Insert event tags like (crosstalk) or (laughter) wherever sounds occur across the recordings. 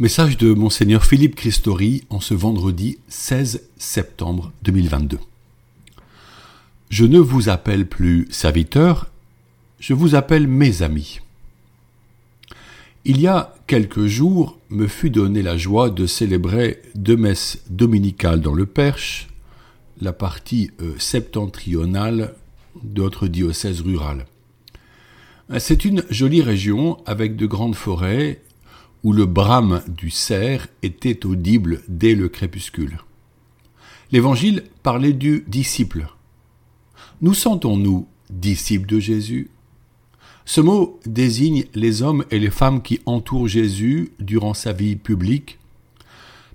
Message de Monseigneur Philippe Christori en ce vendredi 16 septembre 2022. Je ne vous appelle plus serviteur, je vous appelle mes amis. Il y a quelques jours me fut donnée la joie de célébrer deux messes dominicales dans le Perche, la partie euh, septentrionale de notre diocèse rural. C'est une jolie région avec de grandes forêts où le brame du cerf était audible dès le crépuscule. L'Évangile parlait du disciple. Nous sentons-nous disciples de Jésus? Ce mot désigne les hommes et les femmes qui entourent Jésus durant sa vie publique,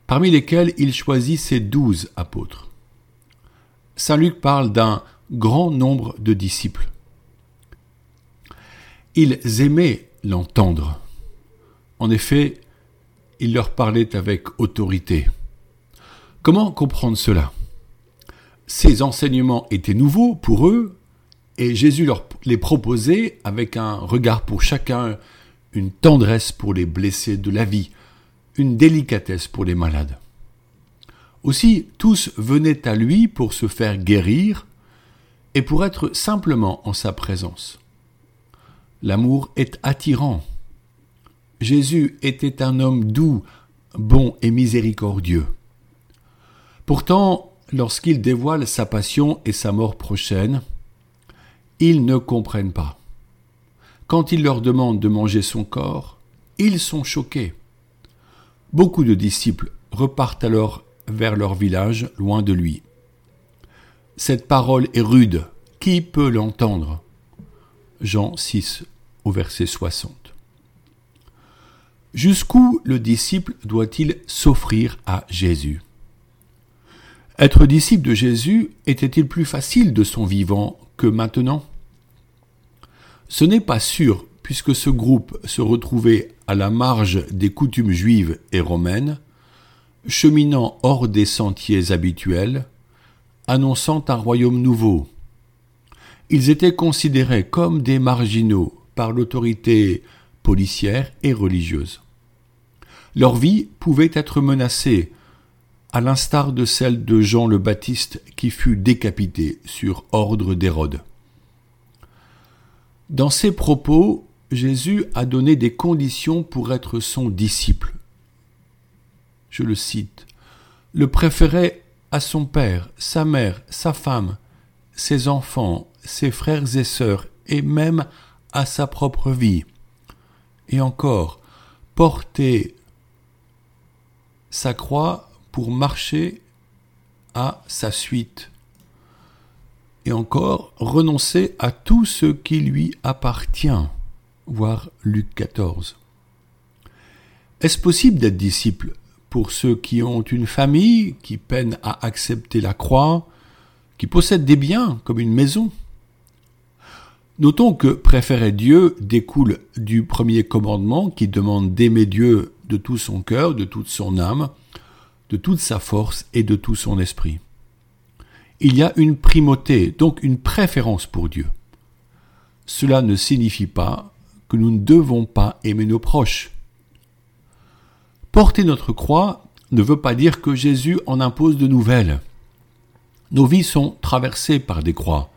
parmi lesquels il choisit ses douze apôtres. Saint Luc parle d'un grand nombre de disciples. Ils aimaient l'entendre. En effet, il leur parlait avec autorité. Comment comprendre cela? Ces enseignements étaient nouveaux pour eux et Jésus leur les proposait avec un regard pour chacun, une tendresse pour les blessés de la vie, une délicatesse pour les malades. Aussi, tous venaient à lui pour se faire guérir et pour être simplement en sa présence. L'amour est attirant. Jésus était un homme doux, bon et miséricordieux. Pourtant, lorsqu'il dévoile sa passion et sa mort prochaine, ils ne comprennent pas. Quand il leur demande de manger son corps, ils sont choqués. Beaucoup de disciples repartent alors vers leur village, loin de lui. Cette parole est rude. Qui peut l'entendre? Jean 6 au verset 60. Jusqu'où le disciple doit-il s'offrir à Jésus? Être disciple de Jésus était-il plus facile de son vivant que maintenant? Ce n'est pas sûr, puisque ce groupe se retrouvait à la marge des coutumes juives et romaines, cheminant hors des sentiers habituels, annonçant un royaume nouveau. Ils étaient considérés comme des marginaux par l'autorité policière et religieuse. Leur vie pouvait être menacée, à l'instar de celle de Jean le Baptiste qui fut décapité sur ordre d'Hérode. Dans ses propos, Jésus a donné des conditions pour être son disciple. Je le cite. Le préférait à son père, sa mère, sa femme, ses enfants, ses frères et sœurs, et même à sa propre vie. Et encore, porter sa croix pour marcher à sa suite. Et encore, renoncer à tout ce qui lui appartient. Voir Luc 14. Est-ce possible d'être disciple pour ceux qui ont une famille, qui peinent à accepter la croix, qui possèdent des biens comme une maison? Notons que préférer Dieu découle du premier commandement qui demande d'aimer Dieu de tout son cœur, de toute son âme, de toute sa force et de tout son esprit. Il y a une primauté, donc une préférence pour Dieu. Cela ne signifie pas que nous ne devons pas aimer nos proches. Porter notre croix ne veut pas dire que Jésus en impose de nouvelles. Nos vies sont traversées par des croix.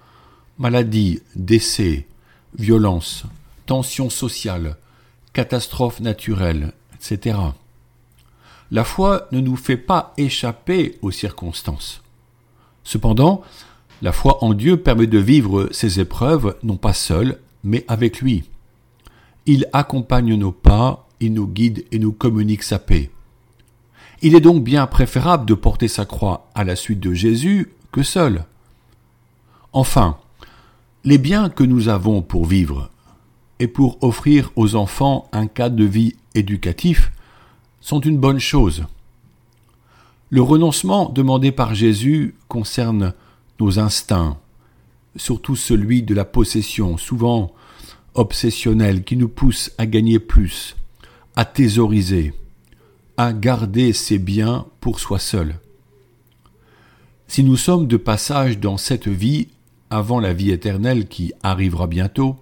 Maladies, décès, violences, tensions sociales, catastrophes naturelles, La foi ne nous fait pas échapper aux circonstances. Cependant, la foi en Dieu permet de vivre ces épreuves non pas seul, mais avec lui. Il accompagne nos pas, il nous guide et nous communique sa paix. Il est donc bien préférable de porter sa croix à la suite de Jésus que seul. Enfin, les biens que nous avons pour vivre et pour offrir aux enfants un cadre de vie éducatif sont une bonne chose. Le renoncement demandé par Jésus concerne nos instincts, surtout celui de la possession, souvent obsessionnel, qui nous pousse à gagner plus, à thésauriser, à garder ses biens pour soi seul. Si nous sommes de passage dans cette vie avant la vie éternelle qui arrivera bientôt,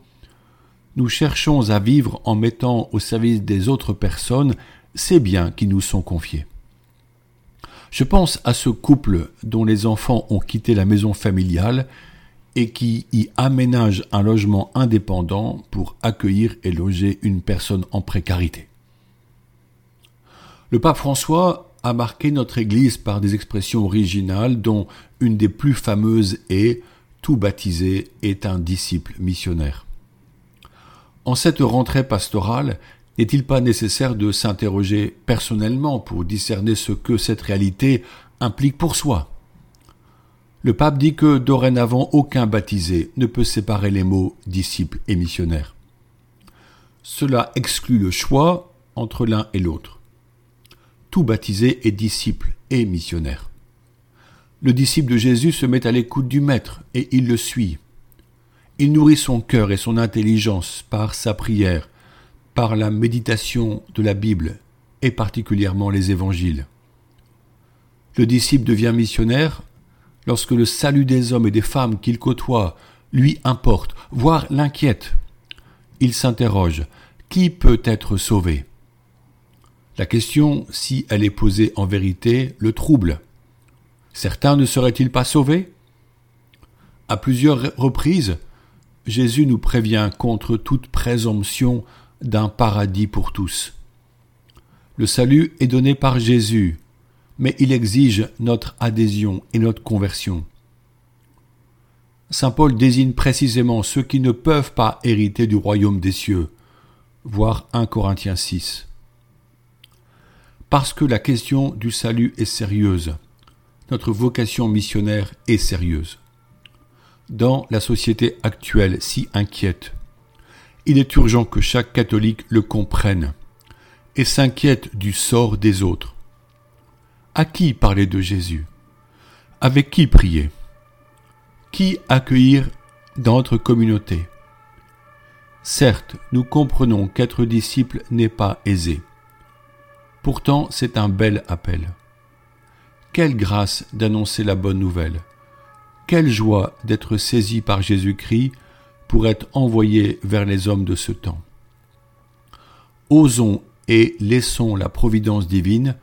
nous cherchons à vivre en mettant au service des autres personnes ces biens qui nous sont confiés. Je pense à ce couple dont les enfants ont quitté la maison familiale et qui y aménage un logement indépendant pour accueillir et loger une personne en précarité. Le pape François a marqué notre Église par des expressions originales dont une des plus fameuses est Tout baptisé est un disciple missionnaire. En cette rentrée pastorale, n'est-il pas nécessaire de s'interroger personnellement pour discerner ce que cette réalité implique pour soi? Le pape dit que dorénavant aucun baptisé ne peut séparer les mots disciple et missionnaire. Cela exclut le choix entre l'un et l'autre. Tout baptisé est disciple et missionnaire. Le disciple de Jésus se met à l'écoute du Maître et il le suit. Il nourrit son cœur et son intelligence par sa prière, par la méditation de la Bible et particulièrement les évangiles. Le disciple devient missionnaire lorsque le salut des hommes et des femmes qu'il côtoie lui importe, voire l'inquiète. Il s'interroge, qui peut être sauvé? La question, si elle est posée en vérité, le trouble. Certains ne seraient-ils pas sauvés? À plusieurs reprises, Jésus nous prévient contre toute présomption d'un paradis pour tous. Le salut est donné par Jésus, mais il exige notre adhésion et notre conversion. Saint Paul désigne précisément ceux qui ne peuvent pas hériter du royaume des cieux, voir 1 Corinthiens 6. Parce que la question du salut est sérieuse, notre vocation missionnaire est sérieuse. Dans la société actuelle si inquiète, il est urgent que chaque catholique le comprenne et s'inquiète du sort des autres. À qui parler de Jésus? Avec qui prier? Qui accueillir dans notre communauté? Certes, nous comprenons qu'être disciple n'est pas aisé. Pourtant, c'est un bel appel. Quelle grâce d'annoncer la bonne nouvelle. Quelle joie d'être saisi par Jésus-Christ pour être envoyé vers les hommes de ce temps. Osons et laissons la providence divine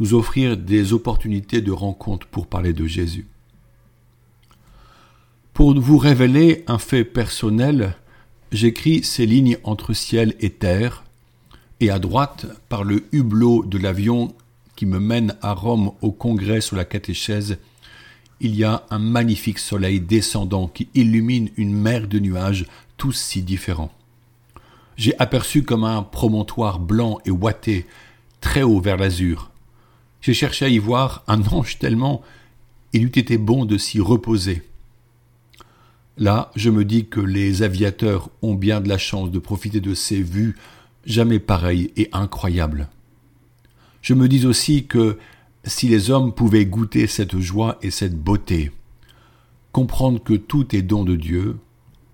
nous offrir des opportunités de rencontre pour parler de Jésus. Pour vous révéler un fait personnel, j'écris ces lignes entre ciel et terre, et à droite, par le hublot de l'avion qui me mène à Rome au congrès sur la catéchèse, il y a un magnifique soleil descendant qui illumine une mer de nuages, tous si différents. J'ai aperçu comme un promontoire blanc et ouaté, très haut vers l'azur. J'ai cherché à y voir un (laughs) ange tellement il eût été bon de s'y reposer. Là, je me dis que les aviateurs ont bien de la chance de profiter de ces vues jamais pareilles et incroyables. Je me dis aussi que si les hommes pouvaient goûter cette joie et cette beauté, comprendre que tout est don de Dieu,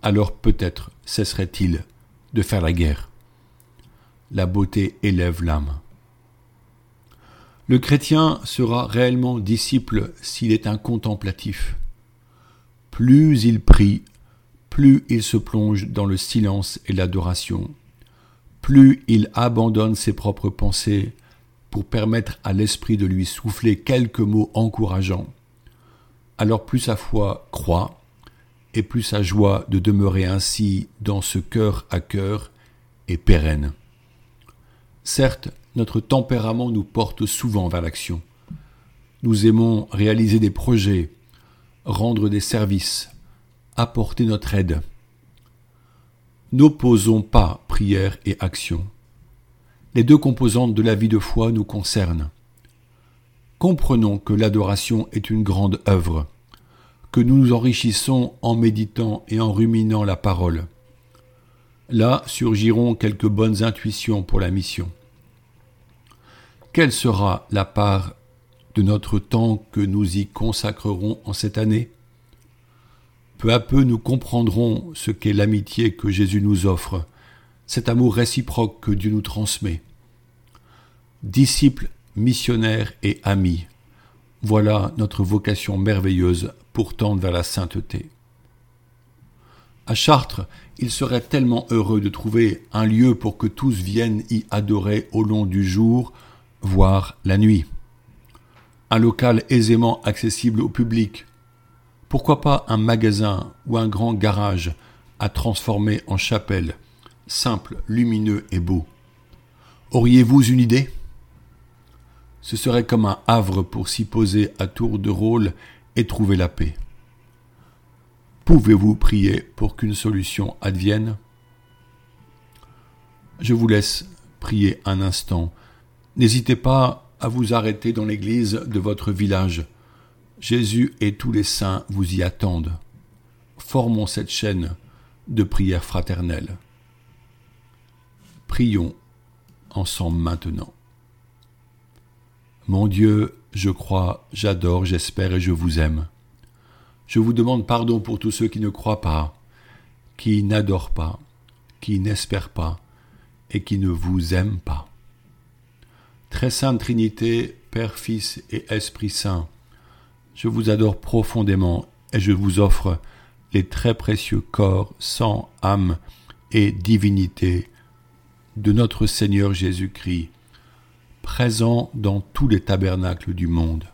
alors peut-être cesserait-il de faire la guerre. La beauté élève l'âme. Le chrétien sera réellement disciple s'il est un contemplatif. Plus il prie, plus il se plonge dans le silence et l'adoration, plus il abandonne ses propres pensées, pour permettre à l'esprit de lui souffler quelques mots encourageants, alors plus sa foi croît, et plus sa joie de demeurer ainsi dans ce cœur à cœur est pérenne. Certes, notre tempérament nous porte souvent vers l'action. Nous aimons réaliser des projets, rendre des services, apporter notre aide. N'opposons pas prière et action les deux composantes de la vie de foi nous concernent. Comprenons que l'adoration est une grande œuvre, que nous nous enrichissons en méditant et en ruminant la parole. Là surgiront quelques bonnes intuitions pour la mission. Quelle sera la part de notre temps que nous y consacrerons en cette année? Peu à peu nous comprendrons ce qu'est l'amitié que Jésus nous offre, cet amour réciproque que Dieu nous transmet. Disciples, missionnaires et amis, voilà notre vocation merveilleuse pour tendre vers la sainteté. À Chartres, il serait tellement heureux de trouver un lieu pour que tous viennent y adorer au long du jour, voire la nuit. Un local aisément accessible au public. Pourquoi pas un magasin ou un grand garage à transformer en chapelle, simple, lumineux et beau. Auriez-vous une idée? Ce serait comme un havre pour s'y poser à tour de rôle et trouver la paix. Pouvez-vous prier pour qu'une solution advienne? Je vous laisse prier un instant. N'hésitez pas à vous arrêter dans l'église de votre village. Jésus et tous les saints vous y attendent. Formons cette chaîne de prière fraternelle. Prions ensemble maintenant. Mon Dieu, je crois, j'adore, j'espère et je vous aime. Je vous demande pardon pour tous ceux qui ne croient pas, qui n'adorent pas, qui n'espèrent pas et qui ne vous aiment pas. Très sainte Trinité, Père, Fils et Esprit Saint, je vous adore profondément et je vous offre les très précieux corps, sang, âme et divinité de notre Seigneur Jésus-Christ, présent dans tous les tabernacles du monde,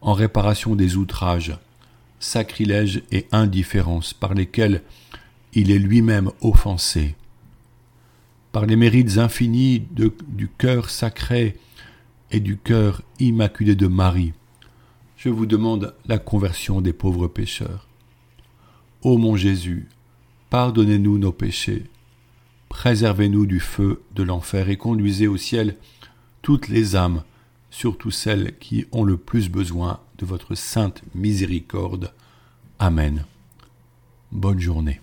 en réparation des outrages, sacrilège et indifférence par lesquels il est lui-même offensé. Par les mérites infinis du cœur sacré et du cœur immaculé de Marie, je vous demande la conversion des pauvres pécheurs. Ô mon Jésus, pardonnez-nous nos péchés, préservez-nous du feu de l'enfer et conduisez au ciel toutes les âmes, surtout celles qui ont le plus besoin de votre sainte miséricorde. Amen. Bonne journée.